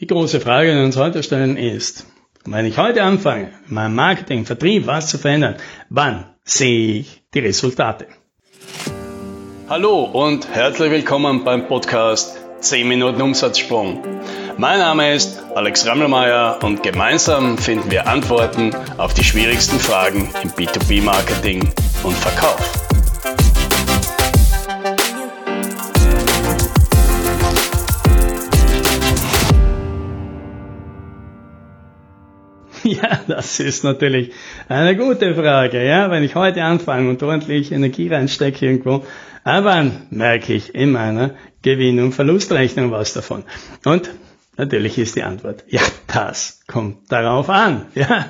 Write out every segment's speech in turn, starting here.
Die große Frage, die wir uns heute stellen, ist, wenn ich heute anfange, in meinem Marketing, Vertrieb, was zu verändern, wann sehe ich die Resultate? Hallo und herzlich willkommen beim Podcast 10 Minuten Umsatzsprung. Mein Name ist Alex Rammelmeier und gemeinsam finden wir Antworten auf die schwierigsten Fragen im B2B-Marketing und Verkauf. Ja, das ist natürlich eine gute Frage. Ja, wenn ich heute anfange und ordentlich Energie reinstecke irgendwo, aber merke ich in meiner Gewinn- und Verlustrechnung was davon. Und natürlich ist die Antwort, ja, das kommt darauf an. Ja,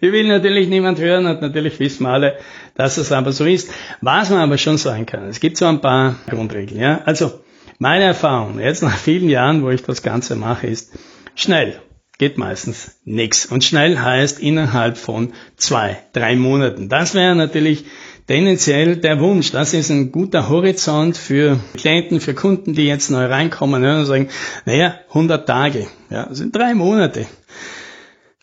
wir will natürlich niemand hören und natürlich wissen wir alle, dass es aber so ist. Was man aber schon sagen kann, es gibt so ein paar Grundregeln. Ja, also meine Erfahrung jetzt nach vielen Jahren, wo ich das Ganze mache, ist schnell geht meistens nichts. Und schnell heißt innerhalb von zwei, drei Monaten. Das wäre natürlich tendenziell der Wunsch. Das ist ein guter Horizont für Klienten, für Kunden, die jetzt neu reinkommen ja, und sagen, naja, 100 Tage, ja, das sind drei Monate.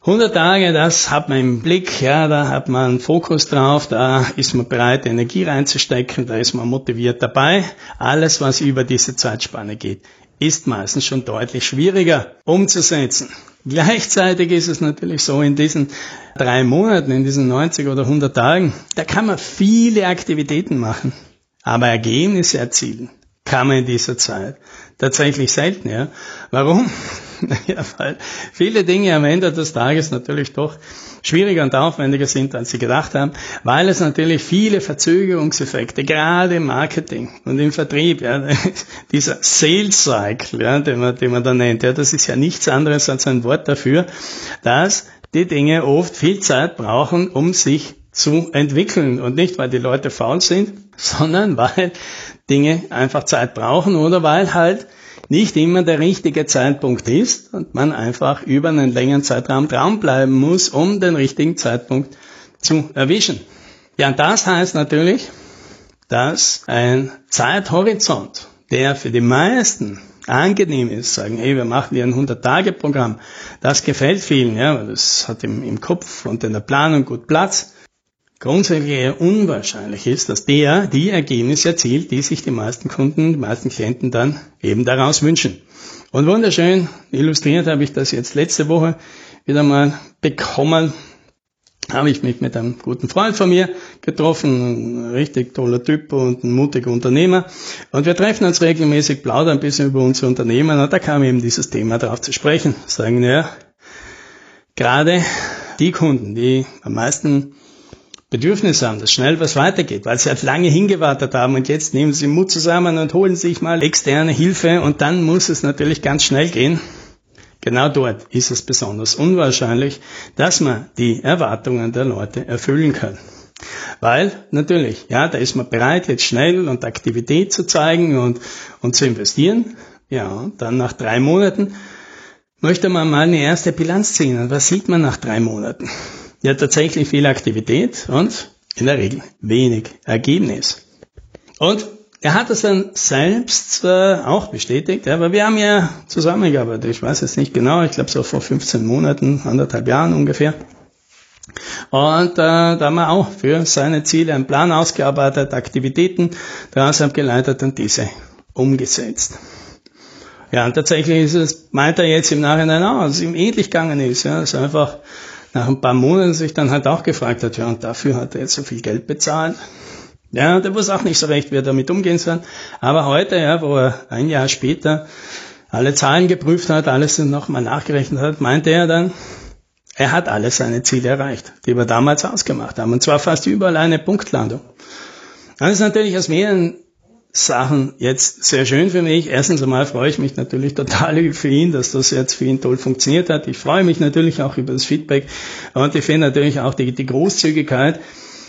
100 Tage, das hat man im Blick, ja, da hat man einen Fokus drauf, da ist man bereit, Energie reinzustecken, da ist man motiviert dabei. Alles, was über diese Zeitspanne geht, ist meistens schon deutlich schwieriger umzusetzen. Gleichzeitig ist es natürlich so, in diesen drei Monaten, in diesen 90 oder 100 Tagen, da kann man viele Aktivitäten machen, aber Ergebnisse erzielen kann man in dieser Zeit tatsächlich selten. Ja. Warum? Ja, weil viele Dinge am Ende des Tages natürlich doch schwieriger und aufwendiger sind, als sie gedacht haben, weil es natürlich viele Verzögerungseffekte, gerade im Marketing und im Vertrieb, ja, dieser Sales Cycle, ja, den, man, den man da nennt, ja, das ist ja nichts anderes als ein Wort dafür, dass die Dinge oft viel Zeit brauchen, um sich zu entwickeln. Und nicht, weil die Leute faul sind, sondern weil Dinge einfach Zeit brauchen oder weil halt nicht immer der richtige Zeitpunkt ist und man einfach über einen längeren Zeitraum dranbleiben muss, um den richtigen Zeitpunkt zu erwischen. Ja, und das heißt natürlich, dass ein Zeithorizont, der für die meisten angenehm ist, sagen, hey, wir machen hier ein 100-Tage-Programm, das gefällt vielen, ja, das hat im, im Kopf und in der Planung gut Platz, grundsätzlich eher unwahrscheinlich ist, dass der die Ergebnisse erzielt, die sich die meisten Kunden, die meisten Klienten dann eben daraus wünschen. Und wunderschön illustriert habe ich das jetzt letzte Woche wieder mal bekommen. Habe ich mich mit einem guten Freund von mir getroffen, ein richtig toller Typ und ein mutiger Unternehmer. Und wir treffen uns regelmäßig, plaudern ein bisschen über unser Unternehmen. Und da kam eben dieses Thema darauf zu sprechen. Sagen, ja, gerade die Kunden, die am meisten Bedürfnis haben, dass schnell was weitergeht, weil sie halt lange hingewartet haben und jetzt nehmen sie Mut zusammen und holen sich mal externe Hilfe und dann muss es natürlich ganz schnell gehen. Genau dort ist es besonders unwahrscheinlich, dass man die Erwartungen der Leute erfüllen kann. Weil natürlich, ja, da ist man bereit, jetzt schnell und Aktivität zu zeigen und, und zu investieren. Ja, dann nach drei Monaten möchte man mal eine erste Bilanz ziehen. Und was sieht man nach drei Monaten? Ja tatsächlich viel Aktivität und in der Regel wenig Ergebnis. Und er hat es dann selbst äh, auch bestätigt, weil wir haben ja zusammengearbeitet. Ich weiß jetzt nicht genau, ich glaube so vor 15 Monaten, anderthalb Jahren ungefähr. Und äh, da haben wir auch für seine Ziele einen Plan ausgearbeitet, Aktivitäten daraus abgeleitet und diese umgesetzt. Ja, und tatsächlich ist es, meint er jetzt im Nachhinein auch, dass es ihm ähnlich gegangen ist. Ja, dass einfach nach ein paar Monaten sich dann halt auch gefragt hat, ja, und dafür hat er jetzt so viel Geld bezahlt. Ja, der wusste auch nicht so recht, wie er damit umgehen soll. Aber heute, ja, wo er ein Jahr später alle Zahlen geprüft hat, alles nochmal nachgerechnet hat, meinte er dann, er hat alle seine Ziele erreicht, die wir damals ausgemacht haben. Und zwar fast überall eine Punktlandung. Das ist natürlich aus mehreren Sachen jetzt sehr schön für mich. Erstens einmal freue ich mich natürlich total für ihn, dass das jetzt für ihn toll funktioniert hat. Ich freue mich natürlich auch über das Feedback und ich finde natürlich auch die, die Großzügigkeit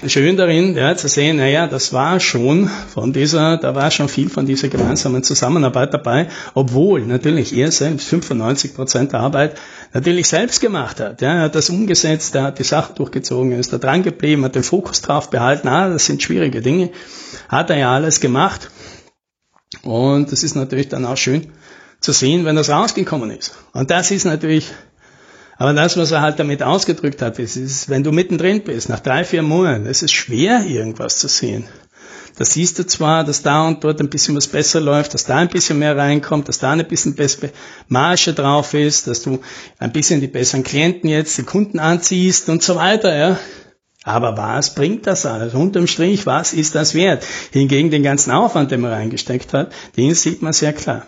schön darin, ja, zu sehen, naja, das war schon von dieser, da war schon viel von dieser gemeinsamen Zusammenarbeit dabei, obwohl natürlich er selbst 95 Prozent der Arbeit natürlich selbst gemacht hat. Ja, er hat das umgesetzt, er hat die Sachen durchgezogen, er ist da dran geblieben, hat den Fokus drauf behalten. Ah, das sind schwierige Dinge. Hat er ja alles gemacht. Und es ist natürlich dann auch schön zu sehen, wenn das rausgekommen ist. Und das ist natürlich, aber das, was er halt damit ausgedrückt hat, ist, ist wenn du mittendrin bist, nach drei, vier Monaten, es ist schwer, irgendwas zu sehen. Da siehst du zwar, dass da und dort ein bisschen was besser läuft, dass da ein bisschen mehr reinkommt, dass da ein bisschen bessere Marge drauf ist, dass du ein bisschen die besseren Klienten jetzt, die Kunden anziehst und so weiter, ja. Aber was bringt das alles? Unterm Strich, was ist das wert? Hingegen den ganzen Aufwand, den man reingesteckt hat, den sieht man sehr klar.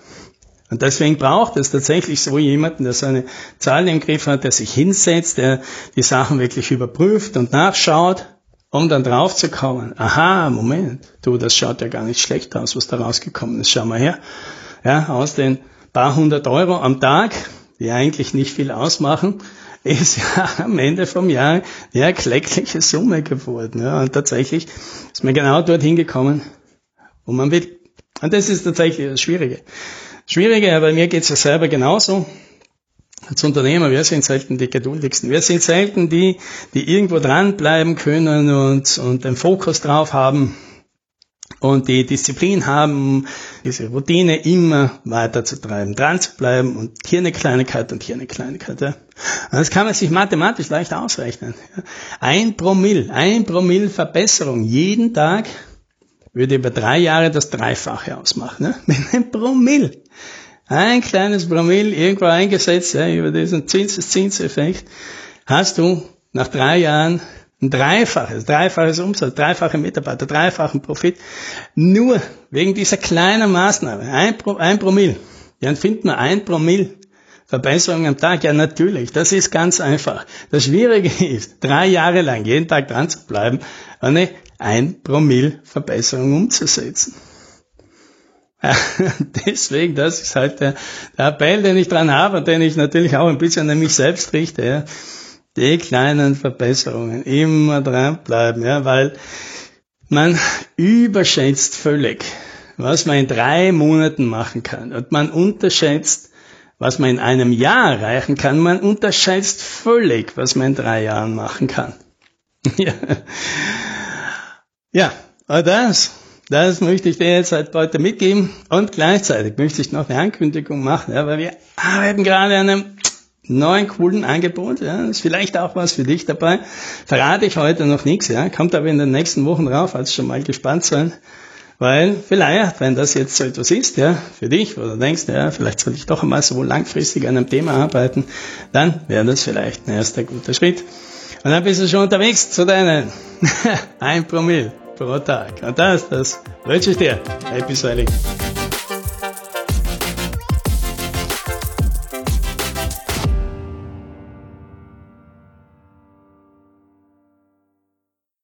Und deswegen braucht es tatsächlich so jemanden, der seine Zahlen im Griff hat, der sich hinsetzt, der die Sachen wirklich überprüft und nachschaut, um dann drauf zu kommen. Aha, Moment, du, das schaut ja gar nicht schlecht aus, was da rausgekommen ist. Schau mal her. Ja, aus den paar hundert Euro am Tag, die eigentlich nicht viel ausmachen, ist ja am Ende vom Jahr eine erkleckliche Summe geworden. Ja, und tatsächlich ist man genau dorthin gekommen, wo man will. Und das ist tatsächlich das Schwierige. Schwierige, aber mir geht's ja selber genauso. Als Unternehmer, wir sind selten die geduldigsten. Wir sind selten die, die irgendwo dranbleiben können und, und den Fokus drauf haben und die Disziplin haben, diese Routine immer weiter zu treiben, dran zu bleiben und hier eine Kleinigkeit und hier eine Kleinigkeit. Ja. das kann man sich mathematisch leicht ausrechnen. Ein Promille, ein Promille Verbesserung jeden Tag würde über drei Jahre das Dreifache ausmachen. Ne? Mit einem Promille. Ein kleines Promille irgendwo eingesetzt, ja, über diesen Zinseszinseffekt, hast du nach drei Jahren ein dreifaches, dreifaches Umsatz, dreifache Mitarbeiter, dreifachen Profit. Nur wegen dieser kleinen Maßnahme, ein, Pro, ein Promille. Dann finden wir ein Promille Verbesserung am Tag. Ja, natürlich, das ist ganz einfach. Das Schwierige ist, drei Jahre lang jeden Tag dran zu bleiben, eine ein Promille Verbesserung umzusetzen. Deswegen, das ist halt der, der Appell, den ich dran habe und den ich natürlich auch ein bisschen an mich selbst richte. Ja die kleinen Verbesserungen immer dranbleiben, ja, weil man überschätzt völlig, was man in drei Monaten machen kann. Und man unterschätzt, was man in einem Jahr erreichen kann. Man unterschätzt völlig, was man in drei Jahren machen kann. ja. ja, aber das, das möchte ich dir jetzt halt heute mitgeben. Und gleichzeitig möchte ich noch eine Ankündigung machen, ja, weil wir arbeiten gerade an einem neuen coolen Angebot. Ja, ist vielleicht auch was für dich dabei. Verrate ich heute noch nichts. Ja, kommt aber in den nächsten Wochen rauf. Also schon mal gespannt sein. Weil vielleicht, wenn das jetzt so etwas ist, ja, für dich, wo du denkst, ja, vielleicht soll ich doch einmal so langfristig an einem Thema arbeiten, dann wäre das vielleicht ein erster guter Schritt. Und dann bist du schon unterwegs zu deinen ein Promille pro Tag. Und das, das wünsche ich dir. Happy Sailing.